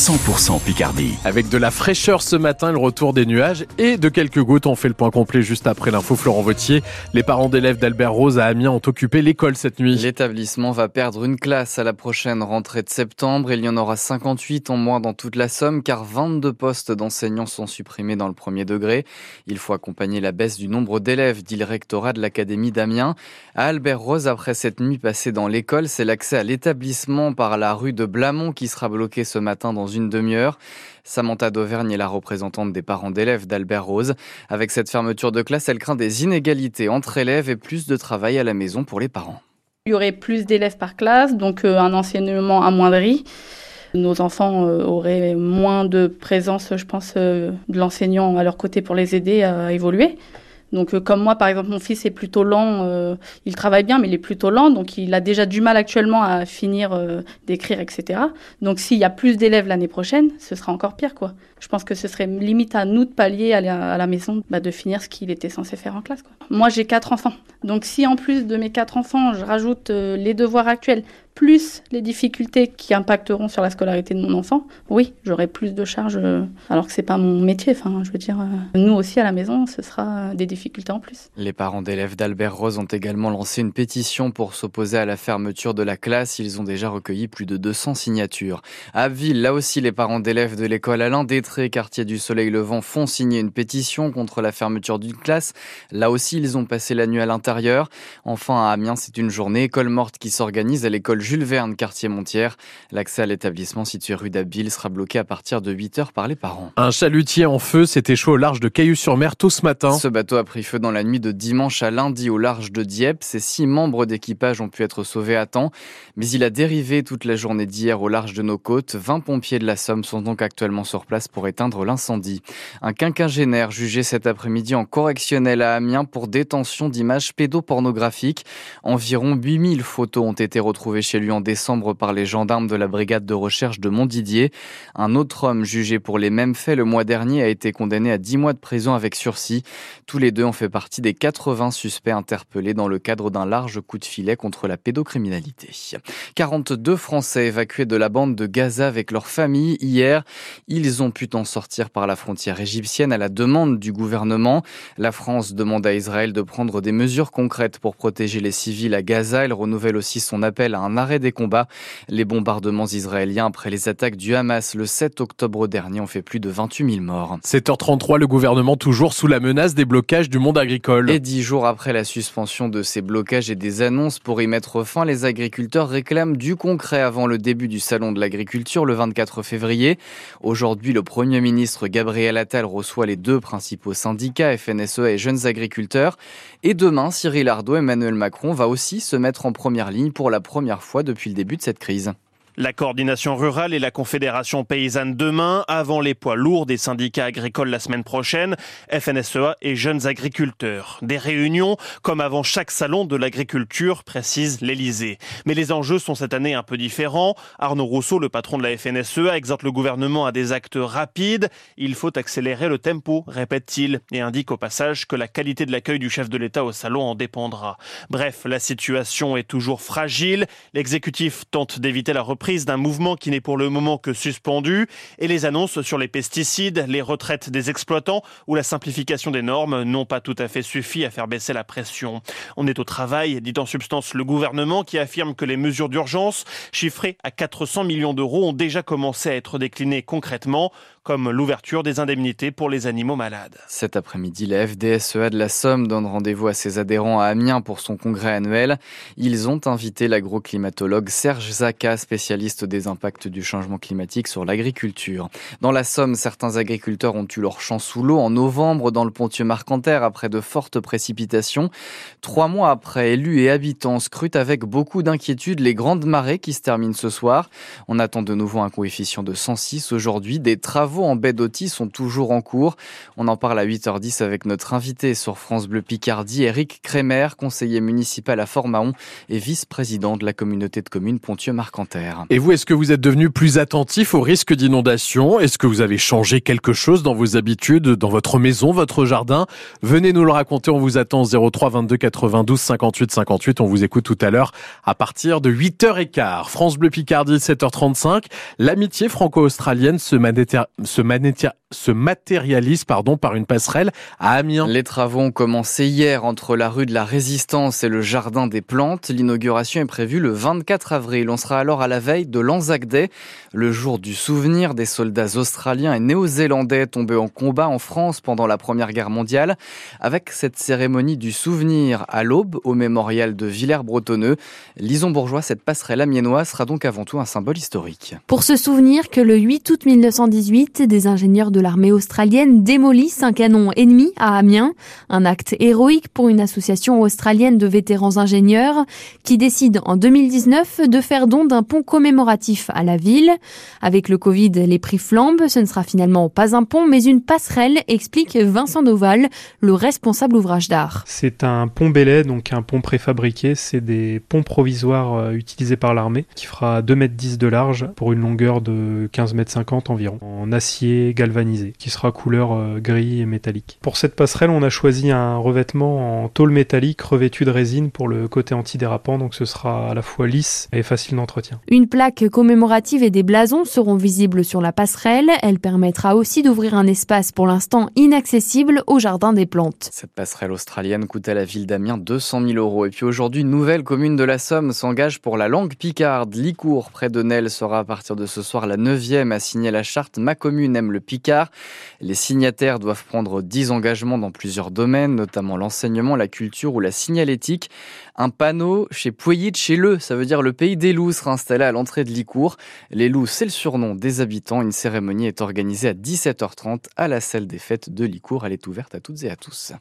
100% Picardie. Avec de la fraîcheur ce matin, le retour des nuages et de quelques gouttes. On fait le point complet juste après l'info Florent Vautier. Les parents d'élèves d'Albert Rose à Amiens ont occupé l'école cette nuit. L'établissement va perdre une classe à la prochaine rentrée de septembre. Il y en aura 58 en moins dans toute la Somme car 22 postes d'enseignants sont supprimés dans le premier degré. Il faut accompagner la baisse du nombre d'élèves, dit le rectorat de l'Académie d'Amiens. À Albert Rose, après cette nuit passée dans l'école, c'est l'accès à l'établissement par la rue de Blamont qui sera bloqué ce matin dans une demi-heure. Samantha d'Auvergne est la représentante des parents d'élèves d'Albert Rose. Avec cette fermeture de classe, elle craint des inégalités entre élèves et plus de travail à la maison pour les parents. Il y aurait plus d'élèves par classe, donc euh, un enseignement amoindri. Nos enfants euh, auraient moins de présence, je pense, euh, de l'enseignant à leur côté pour les aider à évoluer. Donc euh, comme moi, par exemple, mon fils est plutôt lent, euh, il travaille bien, mais il est plutôt lent, donc il a déjà du mal actuellement à finir euh, d'écrire, etc. Donc s'il y a plus d'élèves l'année prochaine, ce sera encore pire, quoi. Je pense que ce serait limite à nous de pallier à la, maison, bah, de finir ce qu'il était censé faire en classe. Moi, j'ai quatre enfants, donc si en plus de mes quatre enfants, je rajoute les devoirs actuels, plus les difficultés qui impacteront sur la scolarité de mon enfant, oui, j'aurai plus de charges, euh, alors que c'est pas mon métier. Enfin, je veux dire, euh, nous aussi à la maison, ce sera des difficultés en plus. Les parents d'élèves d'Albert Rose ont également lancé une pétition pour s'opposer à la fermeture de la classe. Ils ont déjà recueilli plus de 200 signatures. À Abbeville, là aussi, les parents d'élèves de l'école Alain Détré, quartier du Soleil Levant, font signer une pétition contre la fermeture d'une classe. Là aussi, ils ont passé la nuit à l'intérieur. Enfin, à Amiens, c'est une journée école morte qui s'organise à l'école Jules Verne, quartier Montière. L'accès à l'établissement situé rue d'Abbeville sera bloqué à partir de 8 heures par les parents. Un chalutier en feu s'est échoué au large de Cailloux-sur-Mer tôt ce matin. Ce bateau a pris feu dans la nuit de dimanche à lundi au large de Dieppe. Ses six membres d'équipage ont pu être sauvés à temps, mais il a dérivé toute la journée d'hier au large de nos côtes. 20 pompiers de la Somme sont donc actuellement sur place pour éteindre l'incendie. Un quinquagénaire jugé cet après-midi en correctionnel à Amiens pour détention d'images pédopornographiques. Environ 8000 photos ont été retrouvées chez lui en décembre par les gendarmes de la brigade de recherche de Montdidier. Un autre homme jugé pour les mêmes faits le mois dernier a été condamné à 10 mois de prison avec sursis. Tous les deux ont fait partie des 80 suspects interpellés dans le cadre d'un large coup de filet contre la pédocriminalité. 42 Français évacués de la bande de Gaza avec leur famille hier. Ils ont pu en sortir par la frontière égyptienne à la demande du gouvernement. La France demande à Israël de prendre des mesures concrètes pour protéger les civils à Gaza. Elle renouvelle aussi son appel à un arrêt des combats. Les bombardements israéliens après les attaques du Hamas le 7 octobre dernier ont fait plus de 28 000 morts. 7h33, le gouvernement toujours sous la menace des blocages du monde agricole. Et dix jours après la suspension de ces blocages et des annonces pour y mettre fin, les agriculteurs réclament du concret avant le début du salon de l'agriculture le 24 février. Aujourd'hui, le Premier ministre Gabriel Attal reçoit les deux principaux syndicats, FNSEA et Jeunes Agriculteurs. Et demain, Cyril Ardo, Emmanuel Macron va aussi se mettre en première ligne pour la première fois depuis le début de cette crise. La coordination rurale et la confédération paysanne demain, avant les poids lourds des syndicats agricoles la semaine prochaine, FNSEA et jeunes agriculteurs. Des réunions comme avant chaque salon de l'agriculture, précise l'Elysée. Mais les enjeux sont cette année un peu différents. Arnaud Rousseau, le patron de la FNSEA, exhorte le gouvernement à des actes rapides. Il faut accélérer le tempo, répète-t-il, et indique au passage que la qualité de l'accueil du chef de l'État au salon en dépendra. Bref, la situation est toujours fragile. L'exécutif tente d'éviter la reprise d'un mouvement qui n'est pour le moment que suspendu et les annonces sur les pesticides, les retraites des exploitants ou la simplification des normes n'ont pas tout à fait suffi à faire baisser la pression. On est au travail, dit en substance le gouvernement qui affirme que les mesures d'urgence, chiffrées à 400 millions d'euros, ont déjà commencé à être déclinées concrètement comme l'ouverture des indemnités pour les animaux malades. Cet après-midi, la FDSEA de la Somme donne rendez-vous à ses adhérents à Amiens pour son congrès annuel. Ils ont invité l'agroclimatologue Serge Zaka, spécialiste des impacts du changement climatique sur l'agriculture. Dans la Somme, certains agriculteurs ont eu leur champ sous l'eau en novembre dans le Pontieux Marcanterre après de fortes précipitations. Trois mois après, élus et habitants scrutent avec beaucoup d'inquiétude les grandes marées qui se terminent ce soir. On attend de nouveau un coefficient de 106 aujourd'hui. Des travaux en baie d'Oti sont toujours en cours. On en parle à 8h10 avec notre invité sur France Bleu Picardie, Eric Crémer, conseiller municipal à Fort-Mahon et vice-président de la communauté de communes Pontieux-Marcanterre. Et vous, est-ce que vous êtes devenu plus attentif au risque d'inondation? Est-ce que vous avez changé quelque chose dans vos habitudes, dans votre maison, votre jardin? Venez nous le raconter, on vous attend 03 22 92 58 58. On vous écoute tout à l'heure à partir de 8h15. France Bleu Picardie, 7h35. L'amitié franco-australienne se, se, matérialise pardon, par une passerelle à Amiens. Les travaux ont commencé hier entre la rue de la Résistance et le jardin des plantes. L'inauguration est prévue le 24 avril. On sera alors à la veille de l'Anzac Day, le jour du souvenir des soldats australiens et néo-zélandais tombés en combat en France pendant la Première Guerre mondiale. Avec cette cérémonie du souvenir à l'aube au mémorial de Villers-Bretonneux, Lison Bourgeois, cette passerelle amiénoise sera donc avant tout un symbole historique. Pour se souvenir que le 8 août 1918, des ingénieurs de l'armée australienne démolissent un canon ennemi à Amiens, un acte héroïque pour une association australienne de vétérans ingénieurs qui décide en 2019 de faire don d'un pont commémoratif à la ville. Avec le Covid, les prix flambent, ce ne sera finalement pas un pont mais une passerelle, explique Vincent Doval, le responsable ouvrage d'art. C'est un pont belay, donc un pont préfabriqué, c'est des ponts provisoires euh, utilisés par l'armée qui fera 2 mètres 10 de large pour une longueur de 15 mètres 50 environ, en acier galvanisé, qui sera couleur euh, gris et métallique. Pour cette passerelle, on a choisi un revêtement en tôle métallique revêtu de résine pour le côté antidérapant, donc ce sera à la fois lisse et facile d'entretien. Une plaque commémorative et des blasons seront visibles sur la passerelle. Elle permettra aussi d'ouvrir un espace pour l'instant inaccessible au jardin des plantes. Cette passerelle australienne coûte à la ville d'Amiens 200 000 euros. Et puis aujourd'hui, une nouvelle commune de la Somme s'engage pour la langue picarde. Licourt, près de Nesle, sera à partir de ce soir la neuvième à signer la charte Ma commune aime le picard. Les signataires doivent prendre 10 engagements dans plusieurs domaines, notamment l'enseignement, la culture ou la signalétique. Un panneau chez Pouilly chez Le, ça veut dire le pays des loups, sera installé à l'entrée de Licourt. Les loups, c'est le surnom des habitants. Une cérémonie est organisée à 17h30 à la salle des fêtes de Licourt. Elle est ouverte à toutes et à tous.